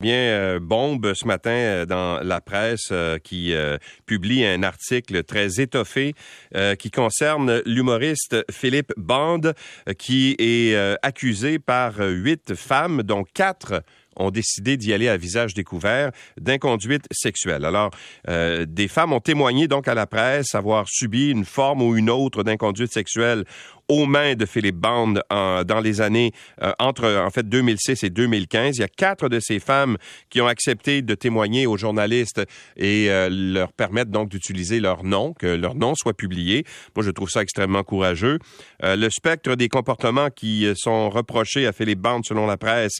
Bien, euh, bombe ce matin euh, dans la presse euh, qui publie un article très étoffé qui concerne l'humoriste Philippe Bande qui est accusé par huit femmes, dont quatre ont décidé d'y aller à visage découvert d'inconduite sexuelle. Alors, des femmes ont témoigné donc à la presse avoir subi une forme ou une autre d'inconduite sexuelle aux mains de Philippe Bond dans les années euh, entre en fait 2006 et 2015. Il y a quatre de ces femmes qui ont accepté de témoigner aux journalistes et euh, leur permettre donc d'utiliser leur nom, que leur nom soit publié. Moi, je trouve ça extrêmement courageux. Euh, le spectre des comportements qui sont reprochés à Philippe Bond selon la presse,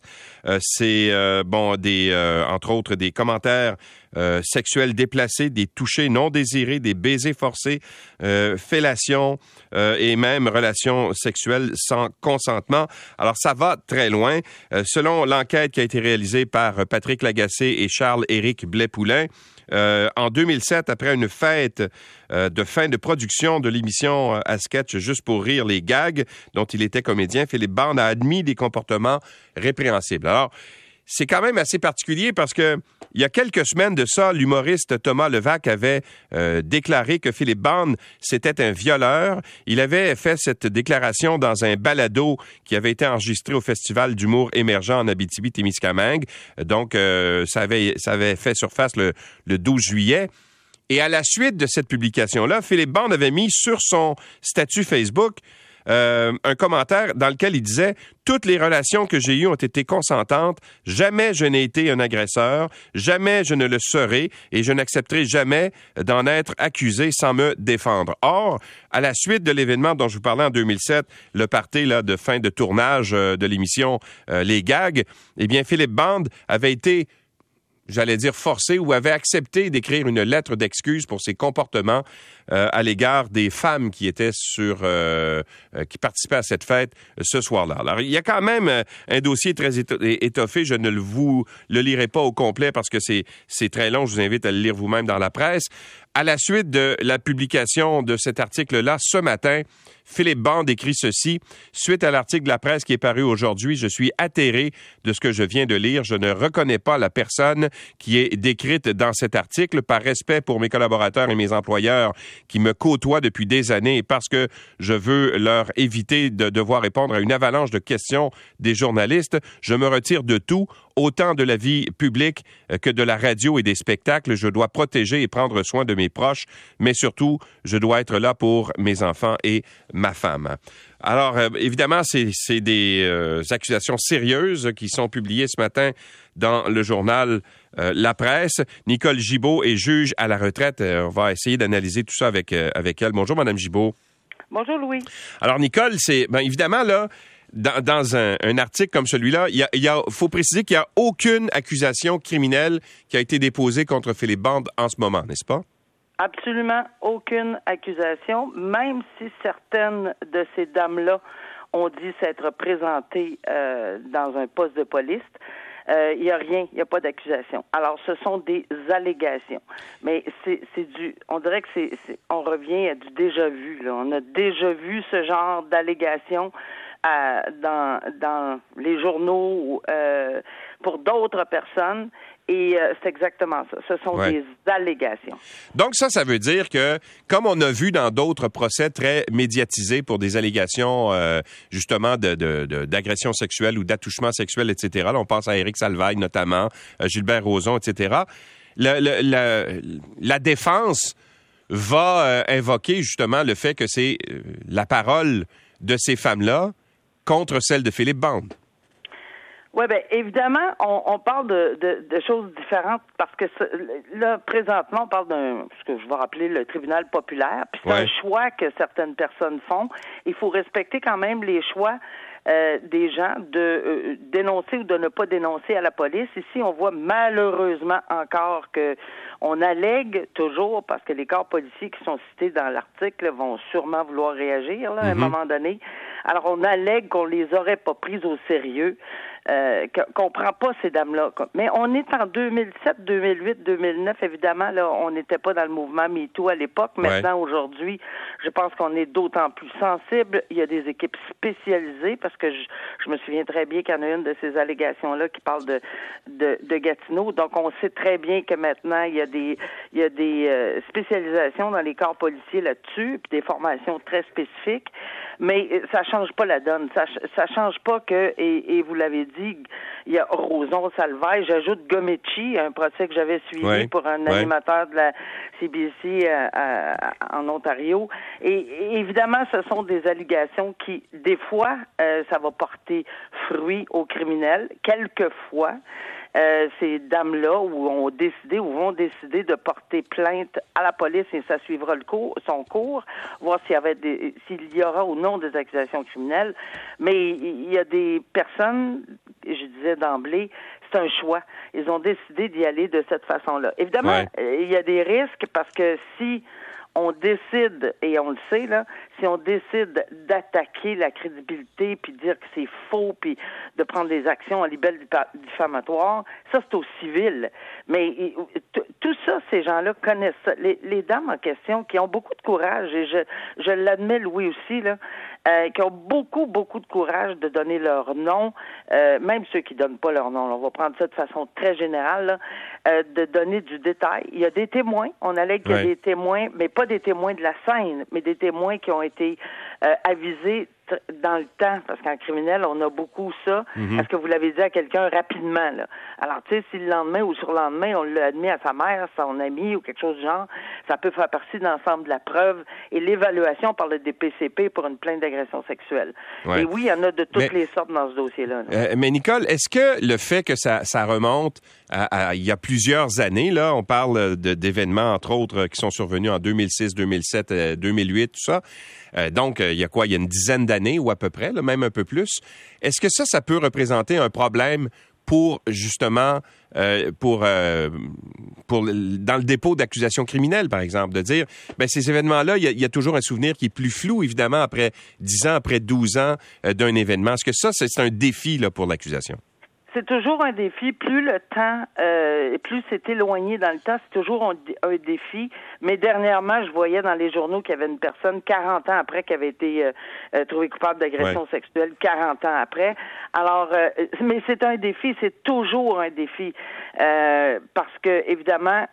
c'est bon des entre autres des commentaires euh, sexuels déplacés, des touchés non désirés, des baisers forcés, euh, fellations euh, et même relations sexuelles sans consentement. Alors ça va très loin. selon l'enquête qui a été réalisée par Patrick Lagacé et Charles-Éric Blais-Poulain, en 2007, après une fête de fin de production de l'émission à sketch Juste pour rire les gags, dont il était comédien, Philippe Bond a admis des comportements répréhensibles. Alors, c'est quand même assez particulier parce que il y a quelques semaines de ça, l'humoriste Thomas Levac avait euh, déclaré que Philippe Bond c'était un violeur. Il avait fait cette déclaration dans un balado qui avait été enregistré au Festival d'humour émergent en Abitibi-Témiscamingue. Donc, euh, ça, avait, ça avait fait surface le, le 12 juillet. Et à la suite de cette publication-là, Philippe Bond avait mis sur son statut Facebook euh, un commentaire dans lequel il disait toutes les relations que j'ai eues ont été consentantes. Jamais je n'ai été un agresseur. Jamais je ne le serai et je n'accepterai jamais d'en être accusé sans me défendre. Or, à la suite de l'événement dont je vous parlais en 2007, le party là, de fin de tournage euh, de l'émission euh, Les Gags, eh bien, Philippe Band avait été j'allais dire forcé ou avait accepté d'écrire une lettre d'excuse pour ses comportements euh, à l'égard des femmes qui étaient sur euh, euh, qui participaient à cette fête ce soir-là. Alors il y a quand même un dossier très étoffé. Je ne vous le lirai pas au complet parce que c'est c'est très long. Je vous invite à le lire vous-même dans la presse. À la suite de la publication de cet article-là ce matin, Philippe Band écrit ceci. Suite à l'article de la presse qui est paru aujourd'hui, je suis atterré de ce que je viens de lire. Je ne reconnais pas la personne qui est décrite dans cet article par respect pour mes collaborateurs et mes employeurs qui me côtoient depuis des années et parce que je veux leur éviter de devoir répondre à une avalanche de questions des journalistes. Je me retire de tout autant de la vie publique euh, que de la radio et des spectacles. Je dois protéger et prendre soin de mes proches, mais surtout, je dois être là pour mes enfants et ma femme. Alors, euh, évidemment, c'est des euh, accusations sérieuses qui sont publiées ce matin dans le journal La Presse. Nicole Gibault est juge à la retraite. on va essayer d'analyser tout ça avec, avec elle. Bonjour, Madame Gibault. Bonjour, Louis. Alors, Nicole, c'est ben, évidemment, là, dans, un, article comme celui-là, il faut préciser qu'il n'y a aucune accusation criminelle qui a été déposée contre Philippe Bande en ce moment, n'est-ce pas? Absolument aucune accusation, même si certaines de ces dames-là ont dit s'être présentées euh, dans un poste de police. Euh, il n'y a rien, il n'y a pas d'accusation. Alors, ce sont des allégations. Mais c'est du, on dirait que c'est, on revient à du déjà vu. On a déjà vu ce genre d'allégations dans, dans les journaux euh, pour d'autres personnes. Et euh, c'est exactement ça. Ce sont des allégations. Donc ça, ça veut dire que, comme on a vu dans d'autres procès très médiatisés pour des allégations euh, justement d'agression de, sexuelle ou d'attouchement sexuel, etc., on pense à Éric Salvaille notamment, Gilbert Rozon, etc., la, la défense va invoquer justement le fait que c'est la parole de ces femmes-là contre celle de Philippe Bande. Oui, bien, évidemment, on, parle de, choses différentes parce que là, présentement, on parle d'un, ce que je vais rappeler le tribunal populaire, puis c'est un choix que certaines personnes font. Il faut respecter quand même les choix euh, des gens de euh, dénoncer ou de ne pas dénoncer à la police. Ici, on voit malheureusement encore que on allègue toujours, parce que les corps policiers qui sont cités dans l'article vont sûrement vouloir réagir là, à un mhm. moment donné, Alors, on allègue qu'on les aurait pas prises au sérieux euh, qu'on prend pas ces dames-là. Mais on est en 2007, 2008, 2009, évidemment, là, on n'était pas dans le mouvement MeToo à l'époque. Maintenant, aujourd'hui, je pense qu'on est d'autant plus sensible. Il y a des équipes spécialisées parce que je, je me souviens très bien qu'il y en a une de ces allégations-là qui parle de, de, de, Gatineau. Donc, on sait très bien que maintenant, il y a des, il y a des euh, spécialisations dans les corps policiers là-dessus, puis des formations très spécifiques. Mais euh, ça change pas la donne. Ça, ça change pas que, et, et vous l'avez dit, il y a Roson Salvaille. J'ajoute Gomechi, un procès que j'avais suivi pour un animateur de la CBC euh, en Ontario. Et, évidemment, ce sont des allégations qui, des fois, euh, ça va porter fruit aux criminels. Quelquefois, euh, ces dames-là ou ont décidé ou vont décider de porter plainte à la police et ça suivra le cours, son cours, voir s'il y avait des, s'il y aura ou non des accusations criminelles. Mais il y a des personnes, je disais d'emblée, c'est un choix. Ils ont décidé d'y aller de cette façon-là. Évidemment, il y a des risques parce que si on décide, et on le sait, là, si on décide d'attaquer la crédibilité, puis dire que c'est faux, puis de prendre des actions à libelle diffamatoire, ça, c'est au civil. Mais tout ça, ces gens-là connaissent ça. Les, les, dames en question, qui ont beaucoup de courage, et je, je l'admets, Louis aussi, là, euh, qui ont beaucoup, beaucoup de courage de donner leur nom, euh, même ceux qui donnent pas leur nom. on va prendre ça de façon très générale, euh, de donner du détail. Il y a des témoins, on allait qu'il y a des témoins, mais pas des témoins de la scène, mais des témoins qui ont été avisés dans le temps, parce qu'en criminel, on a beaucoup ça. Mhm. Est-ce que vous l'avez dit à quelqu'un rapidement? Là? Alors, tu sais, si le lendemain ou sur le lendemain, on l'a admis à sa mère, son ami ou quelque chose du genre, ça peut faire partie de l'ensemble de la preuve et l'évaluation par le DPCP pour une plainte d'agression sexuelle. Et oui, il y en a de toutes les sortes dans ce dossier-là. Euh, mais Nicole, est-ce que le fait que ça, ça remonte à, il y a plusieurs années, là, on parle d'événements, entre autres, qui sont survenus en 2006, 2007, 2008, tout ça, euh, donc, euh, il y a quoi? Il y a une dizaine d'années ou à peu près, même un peu plus. Est-ce que ça, ça peut représenter un problème pour justement euh, pour pour dans le dépôt d'accusations criminelles par exemple de dire ben ces événements là il y, a, toujours un souvenir qui est plus flou évidemment après 10 ans après 12 ans d'un événement est-ce que ça c'est un défi là pour l'accusation? C'est toujours un défi. Plus le temps, euh, plus c'est éloigné dans le temps, c'est toujours un, défi. Mais dernièrement, je voyais dans les journaux qu'il y avait une personne 40 ans après qui avait été euh, euh, trouvée coupable d'agression sexuelle, 40 ans après. Alors, euh, mais c'est un défi, c'est toujours un défi. parce que, évidemment,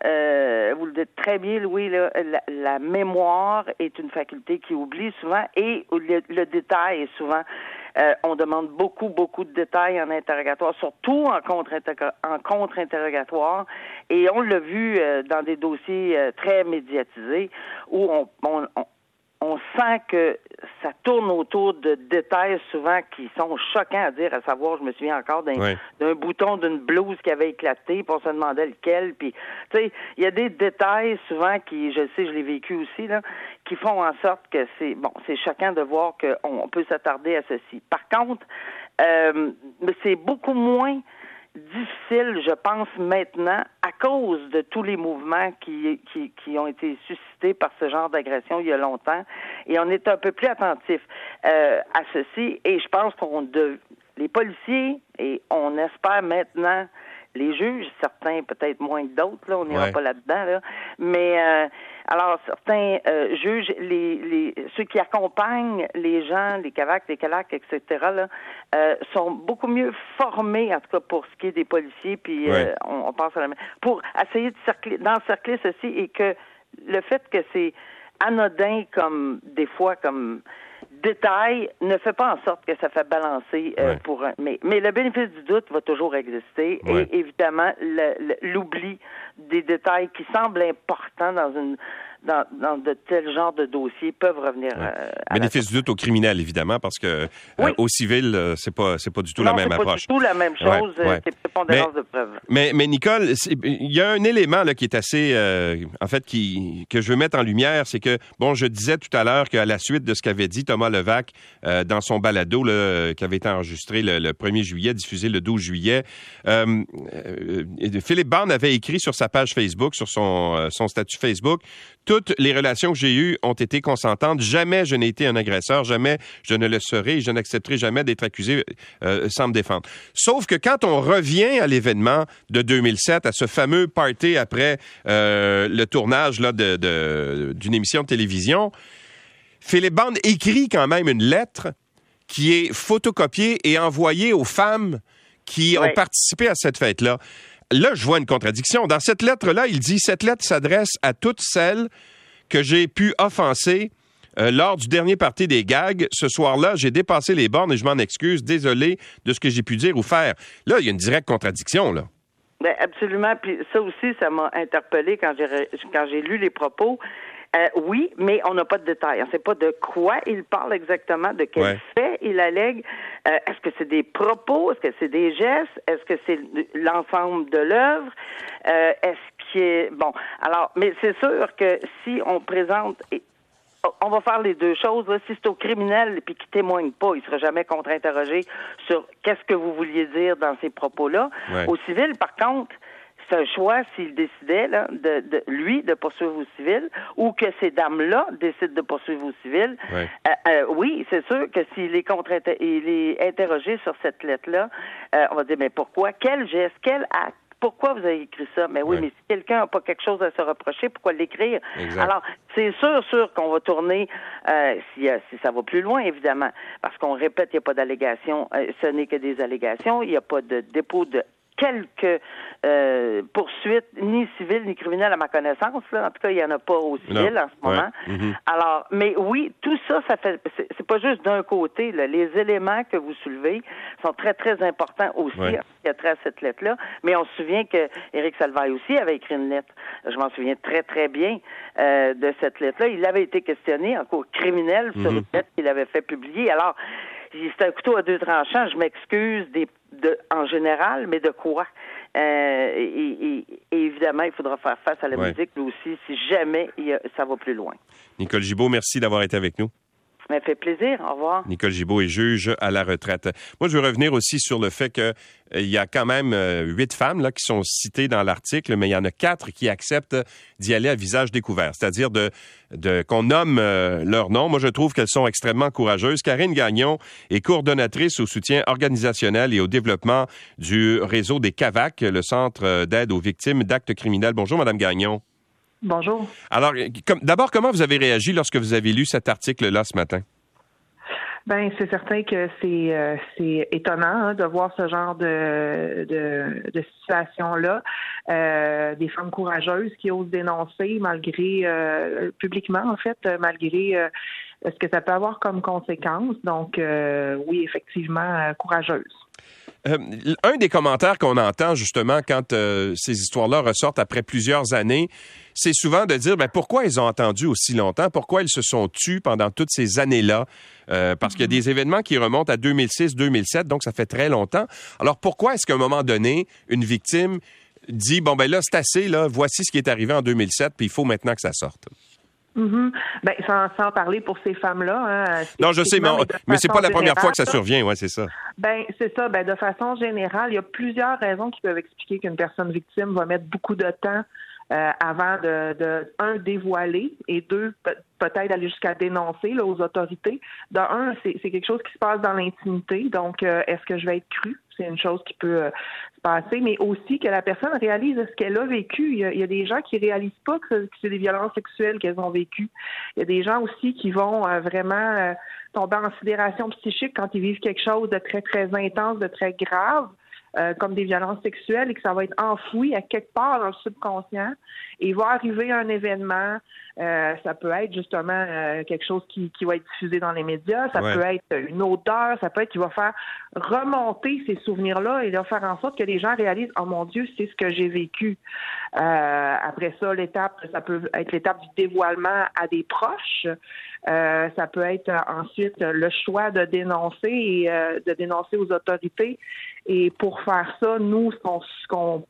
vous le dites très bien, Louis, là, la, mémoire est une faculté qui oublie souvent et le détail est souvent euh, on demande beaucoup, beaucoup de détails en interrogatoire, surtout en contre-interrogatoire. et on l'a vu euh, dans des dossiers euh, très médiatisés où on, on, on sent que ça tourne autour de détails souvent qui sont choquants à dire, à savoir, je me souviens encore d'un bouton d'une blouse qui avait éclaté, puis on se demandait lequel, puis tu sais, il y a des détails souvent qui, je sais, je l'ai vécu aussi là, qui font en sorte que c'est bon, c'est choquant de voir qu'on peut s'attarder à ceci. Par contre, euh, c'est beaucoup moins difficile, je pense, maintenant, à cause de tous les mouvements qui, qui, qui ont été suscités par ce genre d'agression il y a longtemps. Et on est un peu plus attentif euh, à ceci. Et je pense qu'on de les policiers, et on espère maintenant les juges, certains peut-être moins que d'autres, là, on n'ira pas là-dedans, là, mais euh, alors certains euh, juges, les, les ceux qui accompagnent les gens, les cavacs, les calacs, etc., là, euh, sont beaucoup mieux formés, en tout cas pour ce qui est des policiers, puis on, on, pense à la pour essayer de d'encercler ceci et que le fait que c'est anodin comme des fois comme détail ne fait pas en sorte que ça fait balancer euh, pour un. Mais, mais le bénéfice du doute va toujours exister et évidemment l'oubli des détails qui semblent importants dans une dans, de tels genres de dossiers peuvent revenir. Euh, Bénéfice du doute au criminel, évidemment, parce que euh, au civil, euh, c'est pas c'est pas du tout la même approche. C'est pas du tout la même chose. C'est prépondérance de preuve. Mais, mais Nicole, il y a un élément là qui est assez, en fait, qui que je veux mettre en lumière, c'est que bon, je disais tout à l'heure qu'à la suite de ce qu'avait dit Thomas Levac dans son balado là, qui avait été enregistré le, 1er juillet, diffusé le 12 juillet, Philippe Barne avait écrit sur sa page Facebook, sur son son statut Facebook, tout toutes les relations que j'ai eues ont été consentantes. Jamais je n'ai été un agresseur, jamais je ne le serai, je n'accepterai jamais d'être accusé euh, sans me défendre. Sauf que quand on revient à l'événement de 2007, à ce fameux party après euh, le tournage là, d'une émission de télévision, Philippe Band écrit quand même une lettre qui est photocopiée et envoyée aux femmes qui ont participé à cette fête-là. Là, je vois une contradiction. Dans cette lettre-là, il dit Cette lettre s'adresse à toutes celles que j'ai pu offenser euh, lors du dernier parti des gags. Ce soir-là, j'ai dépassé les bornes et je m'en excuse. Désolé de ce que j'ai pu dire ou faire. Là, il y a une directe contradiction, là. Ben absolument. Puis ça aussi, ça m'a interpellé quand j'ai lu les propos. Euh, oui, mais on n'a pas de détails. On ne sait pas de quoi il parle exactement, de quel fait il allègue. Euh, est-ce que c'est des propos? Est-ce que c'est des gestes? Est-ce que c'est l'ensemble de l'œuvre? Euh, est-ce qu'il est... Bon, alors, mais c'est sûr que si on présente... On va faire les deux choses. Si c'est au criminel et puis qui témoigne pas, il sera jamais contre-interrogé sur qu'est-ce que vous vouliez dire dans ces propos-là. Au civil, par contre, c'est un choix s'il décidait, là, de, de, lui, de poursuivre au civil, ou que ces dames-là décident de poursuivre au civil. Euh, euh, oui, c'est sûr que s'il est contre il est interrogé sur cette lettre-là, euh, on va dire, mais pourquoi? Quel geste? Quel acte? Pourquoi vous avez écrit ça? Mais oui, mais si quelqu'un n'a pas quelque chose à se reprocher, pourquoi l'écrire? Alors, c'est sûr, sûr qu'on va tourner si, si, ça va plus loin, évidemment. Parce qu'on répète, il n'y a pas d'allégation. ce n'est que des allégations. Il n'y a pas de dépôt de quelques euh, poursuites, ni civiles ni criminelles à ma connaissance. Là. En tout cas, il n'y en a pas au civil en ce moment. Mm-hmm. Alors, mais oui, tout ça, ça fait. C'est pas juste d'un côté. Là. Les éléments que vous soulevez sont très très importants aussi. Ouais. À cette lettre-là. Mais on se souvient que Éric Salvaille aussi avait écrit une lettre. Je m'en souviens très très bien euh, de cette lettre-là. Il avait été questionné en cours criminel sur mm-hmm. une lettre qu'il avait fait publier. Alors c'est un couteau à deux tranchants. Je m'excuse des, de, en général, mais de quoi? Euh, et, évidemment, il faudra faire face à la musique, mais aussi si jamais ça va plus loin. Nicole Gibault, merci d'avoir été avec nous. Ça fait plaisir. Au revoir. Nicole Gibault est juge à la retraite. Moi, je veux revenir aussi sur le fait qu'il euh, y a quand même euh, huit femmes là, qui sont citées dans l'article, mais il y en a quatre qui acceptent d'y aller à visage découvert, c'est-à-dire de, qu'on nomme euh, leur nom. Moi, je trouve qu'elles sont extrêmement courageuses. Karine Gagnon est coordonnatrice au soutien organisationnel et au développement du réseau des CAVAC, le Centre d'aide aux victimes d'actes criminels. Bonjour, Madame Gagnon. Bonjour. Alors, d'abord, comment vous avez réagi lorsque vous avez lu cet article-là ce matin? Ben, c'est certain que c'est euh, c'est étonnant hein, de voir ce genre de de, de situation là, euh, des femmes courageuses qui osent dénoncer malgré euh, publiquement en fait, malgré ce que ça peut avoir comme conséquence. Donc, oui, effectivement, courageuse. Euh, un des commentaires qu'on entend justement quand euh, ces histoires-là ressortent après plusieurs années, c'est souvent de dire ben, pourquoi ils ont attendu aussi longtemps, pourquoi ils se sont tus pendant toutes ces années-là, euh, parce qu'il y a des événements qui remontent à 2006-2007, donc ça fait très longtemps. Alors pourquoi est-ce qu'à un moment donné, une victime dit bon ben là c'est assez, là, voici ce qui est arrivé en 2007, puis il faut maintenant que ça sorte? Mm ben, sans, sans, parler pour ces femmes-là. Hein, non, je sais, mais, mais c'est pas la première fois que ça survient, ouais, c'est ça. Ben, c'est ça. Ben, de façon générale, il y a plusieurs raisons qui peuvent expliquer qu'une personne victime va mettre beaucoup de temps euh, avant de, de, un, dévoiler et deux, peut-être aller jusqu'à dénoncer là, aux autorités. De un, c'est quelque chose qui se passe dans l'intimité, donc euh, est-ce que je vais être cru? C'est une chose qui peut euh, se passer, mais aussi que la personne réalise ce qu'elle a vécu. Il y a, des gens qui réalisent pas que, c'est des violences sexuelles qu'elles ont vécues. Il y a des gens aussi qui vont euh, vraiment tomber en sidération psychique quand ils vivent quelque chose de très, très intense, de très grave. Euh, comme des violences sexuelles et que ça va être enfoui à quelque part dans le subconscient. Et il va arriver un événement, euh, ça peut être justement euh, quelque chose qui, qui va être diffusé dans les médias, ça peut être une odeur, ça peut être qui va faire remonter ces souvenirs-là et va faire en sorte que les gens réalisent oh mon Dieu, c'est ce que j'ai vécu. après ça, l'étape, ça peut être l'étape du dévoilement à des proches. ça peut être ensuite le choix de dénoncer et de dénoncer aux autorités. Et pour faire ça, nous, ce qu'on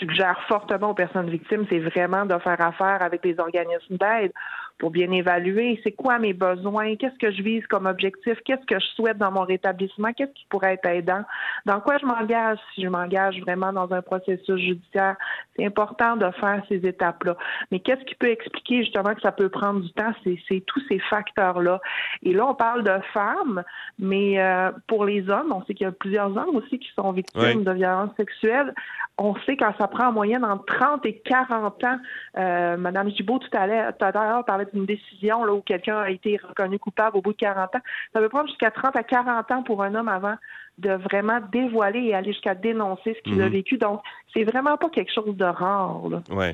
suggère fortement aux personnes victimes, c'est vraiment de faire affaire avec des organismes d'aide pour bien évaluer c'est quoi mes besoins, qu'est-ce que je vise comme objectif, qu'est-ce que je souhaite dans mon rétablissement, qu'est-ce qui pourrait être aidant, dans quoi je m'engage, si je m'engage vraiment dans un processus judiciaire, C'est important de faire ces étapes-là. Mais qu'est-ce qui peut expliquer justement que ça peut prendre du temps? C'est tous ces facteurs-là. Et là, on parle de femmes, mais euh, pour les hommes, on sait qu'il y a plusieurs hommes aussi qui sont victimes de violences sexuelles. On sait quand ça prend en moyenne entre 30 et 40 ans. Euh, Madame Gibault, tout à l'heure, parlait d'une décision là, où quelqu'un a été reconnu coupable au bout de 40 ans. Ça peut prendre jusqu'à 30 à 40 ans pour un homme avant de vraiment dévoiler et aller jusqu'à dénoncer ce qu'il a mhm. vécu. Donc, c'est vraiment pas quelque chose de rare. Oui.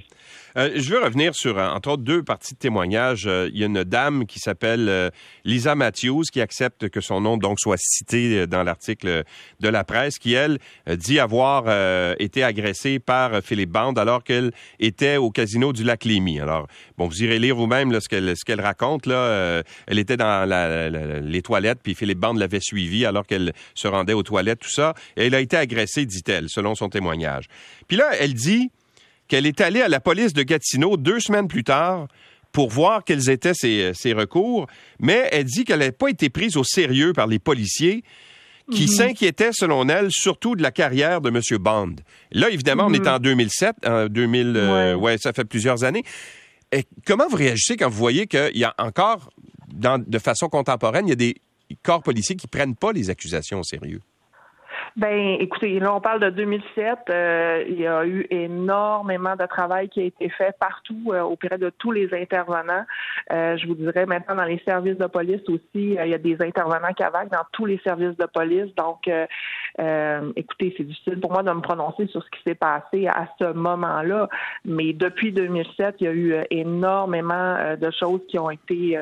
Euh, je veux revenir sur, euh, entre autres, deux parties de témoignage. Euh, il y a une dame qui s'appelle Lisa Matthews qui accepte que son nom donc soit cité dans l'article de la presse, qui, elle, dit avoir été agressée par Philippe Band alors qu'elle était au casino du lac Lémy. Alors, bon, vous irez lire vous-même ce qu'elle ce qu'elle raconte. Là, elle était dans les toilettes, puis Philippe Band l'avait suivie alors qu'elle se rendait aux toilettes, tout ça. Et elle a été agressée, dit-elle, selon son témoignage. Puis là, elle dit qu'elle est allée à la police de Gatineau deux semaines plus tard pour voir quels étaient ses, recours, mais elle dit qu'elle n'a pas été prise au sérieux par les policiers qui mhm. s'inquiétaient, selon elle, surtout de la carrière de M. Bond. Là, évidemment, on est mhm. en 2007, en 2000, euh, ouais. ça fait plusieurs années. Et comment vous réagissez quand vous voyez qu'il y a encore, de façon contemporaine, il y a des corps policiers qui prennent pas les accusations au sérieux? Ben, écoutez, là, on parle de 2007. Euh, il y a eu énormément de travail qui a été fait partout euh, auprès de tous les intervenants. Euh, je vous dirais maintenant dans les services de police aussi, il y a des intervenants CAVAC dans tous les services de police. Donc, écoutez, c'est difficile pour moi de me prononcer sur ce qui s'est passé à ce moment-là. Mais depuis 2007, il y a eu énormément de choses qui ont été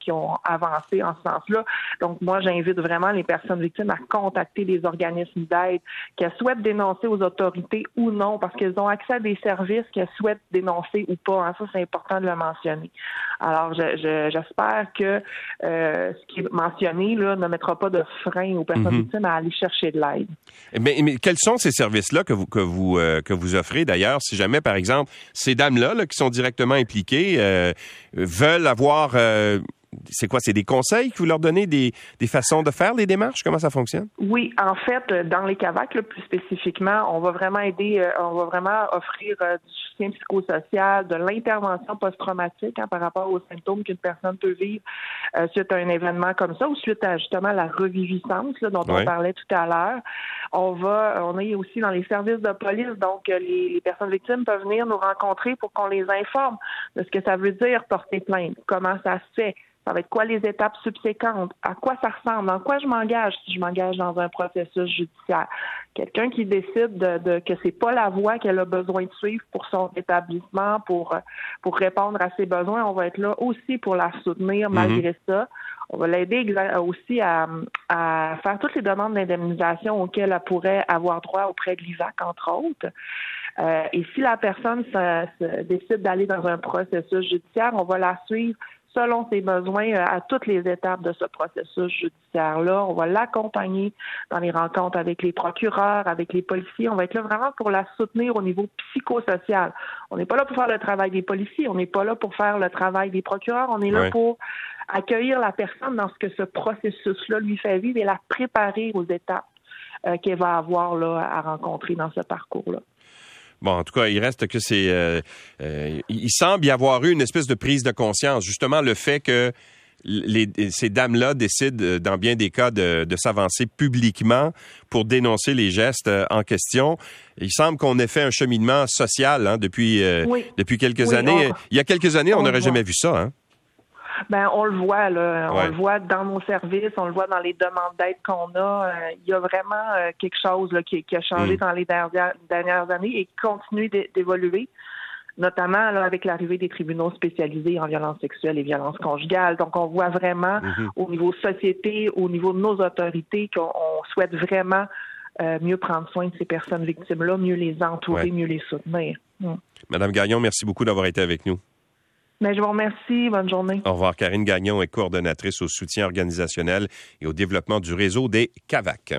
qui ont avancé en ce sens-là. Donc, moi, j'invite vraiment les personnes victimes à contacter les organismes d'aide, qu'elles souhaitent dénoncer aux autorités ou non, parce qu'elles ont accès à des services qu'elles souhaitent dénoncer ou pas. Hein. Ça, c'est important de le mentionner. Alors, j'espère que euh, ce qui est mentionné là, ne mettra pas de frein aux personnes mhm. victimes à aller chercher de l'aide. Mais, mais, quels sont ces services-là que vous, que, vous, euh, que vous offrez d'ailleurs, si jamais, par exemple, ces dames-là qui sont directement impliquées euh, veulent avoir c'est quoi? C'est des conseils que vous leur donnez, des, des, façons de faire les démarches? Comment ça fonctionne? Oui, en fait, dans les CAVAC, plus spécifiquement, on va vraiment aider, euh, on va vraiment offrir euh, du soutien psychosocial, de l'intervention post-traumatique hein, par rapport aux symptômes qu'une personne peut vivre euh, suite à un événement comme ça ou suite à justement la reviviscence dont on parlait tout à l'heure. On va, on est aussi dans les services de police, donc les, les personnes victimes peuvent venir nous rencontrer pour qu'on les informe de ce que ça veut dire porter plainte, comment ça se fait, ça va être quoi les étapes subséquentes? À quoi ça ressemble? En quoi je m'engage? Si je m'engage dans un processus judiciaire? Quelqu'un qui décide de, de que c'est pas la voie qu'elle a besoin de suivre pour son établissement, pour, pour répondre à ses besoins, on va être là aussi pour la soutenir mhm. malgré ça. On va l'aider aussi à, à, faire toutes les demandes d'indemnisation auxquelles elle pourrait avoir droit auprès de l'IVAC, entre autres. Euh, et si la personne décide d'aller dans un processus judiciaire, on va la suivre selon ses besoins euh, à toutes les étapes de ce processus judiciaire-là. On va l'accompagner dans les rencontres avec les procureurs, avec les policiers. On va être là vraiment pour la soutenir au niveau psychosocial. On n'est pas là pour faire le travail des policiers, on n'est pas là pour faire le travail des procureurs, on est là pour accueillir la personne dans ce que ce processus-là lui fait vivre et la préparer aux étapes euh, qu'elle va avoir là, à rencontrer dans ce parcours-là. Bon, en tout cas, il reste que c'est. Euh, euh, il semble y avoir eu une espèce de prise de conscience. Justement, le fait que ces dames-là décident, euh, dans bien des cas, de, s'avancer publiquement pour dénoncer les gestes en question. Il semble qu'on ait fait un cheminement social hein, depuis, depuis quelques années. Il y a quelques années, on n'aurait jamais vu ça. Hein? Ben, on le voit, là. On le voit dans nos services, on le voit dans les demandes d'aide qu'on a. Euh, il y a vraiment euh, quelque chose là, qui, a changé mm. dans les dernières, années et qui continue d'évoluer notamment avec l'arrivée des tribunaux spécialisés en violence sexuelle et violence conjugale. Donc, on voit vraiment mm-hmm. au niveau société, au niveau de nos autorités, qu'on souhaite vraiment euh, mieux prendre soin de ces personnes victimes-là, mieux les entourer, mieux les soutenir. Mm. Madame Gagnon, merci beaucoup d'avoir été avec nous. Mais je vous remercie. Bonne journée. Au revoir. Karine Gagnon est coordonnatrice au soutien organisationnel et au développement du réseau des CAVAC.